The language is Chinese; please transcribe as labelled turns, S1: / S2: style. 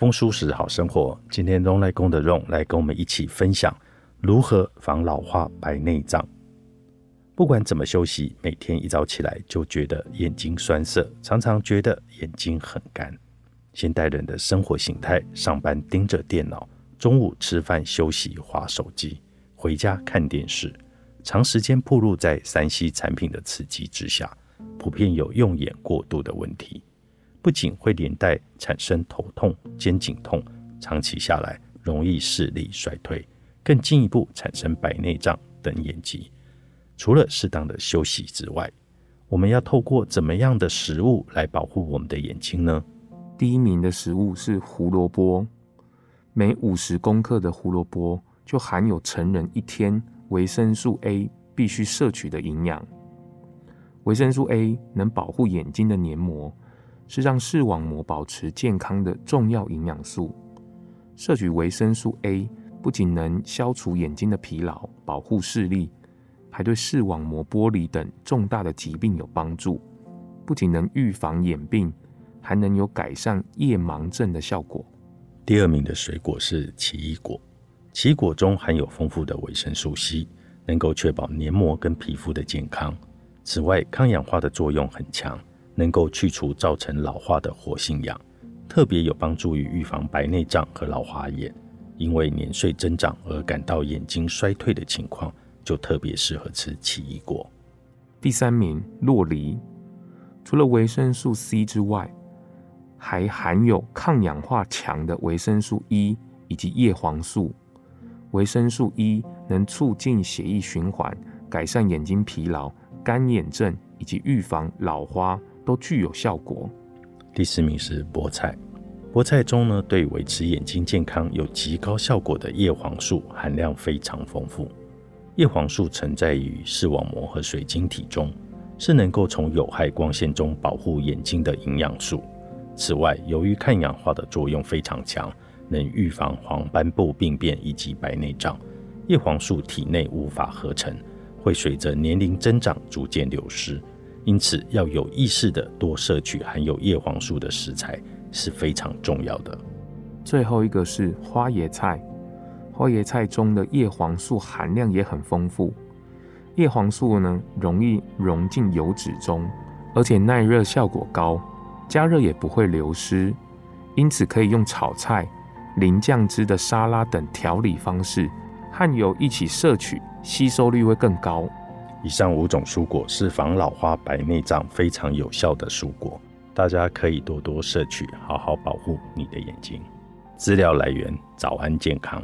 S1: 丰舒适好生活，今天荣来公的荣来跟我们一起分享如何防老化白内障。不管怎么休息，每天一早起来就觉得眼睛酸涩，常常觉得眼睛很干。现代人的生活形态，上班盯着电脑，中午吃饭休息划手机，回家看电视，长时间暴露在三 C 产品的刺激之下，普遍有用眼过度的问题。不仅会连带产生头痛、肩颈痛，长期下来容易视力衰退，更进一步产生白内障等眼疾。除了适当的休息之外，我们要透过怎么样的食物来保护我们的眼睛呢？
S2: 第一名的食物是胡萝卜，每五十公克的胡萝卜就含有成人一天维生素 A 必须摄取的营养。维生素 A 能保护眼睛的黏膜。是让视网膜保持健康的重要营养素。摄取维生素 A 不仅能消除眼睛的疲劳、保护视力，还对视网膜剥离等重大的疾病有帮助。不仅能预防眼病，还能有改善夜盲症的效果。
S1: 第二名的水果是奇异果，奇异果中含有丰富的维生素 C，能够确保黏膜跟皮肤的健康。此外，抗氧化的作用很强。能够去除造成老化的活性氧，特别有帮助于预防白内障和老花眼。因为年岁增长而感到眼睛衰退的情况，就特别适合吃奇异果。
S2: 第三名，洛梨，除了维生素 C 之外，还含有抗氧化强的维生素 E 以及叶黄素。维生素 E 能促进血液循环，改善眼睛疲劳、干眼症以及预防老花。都具有效果。
S1: 第四名是菠菜，菠菜中呢，对维持眼睛健康有极高效果的叶黄素含量非常丰富。叶黄素存在于视网膜和水晶体中，是能够从有害光线中保护眼睛的营养素。此外，由于抗氧化的作用非常强，能预防黄斑部病变以及白内障。叶黄素体内无法合成，会随着年龄增长逐渐流失。因此，要有意识的多摄取含有叶黄素的食材是非常重要的。
S2: 最后一个是花椰菜，花椰菜中的叶黄素含量也很丰富。叶黄素呢，容易溶进油脂中，而且耐热效果高，加热也不会流失。因此，可以用炒菜、淋酱汁的沙拉等调理方式，和油一起摄取，吸收率会更高。
S1: 以上五种蔬果是防老花、白内障非常有效的蔬果，大家可以多多摄取，好好保护你的眼睛。资料来源：早安健康。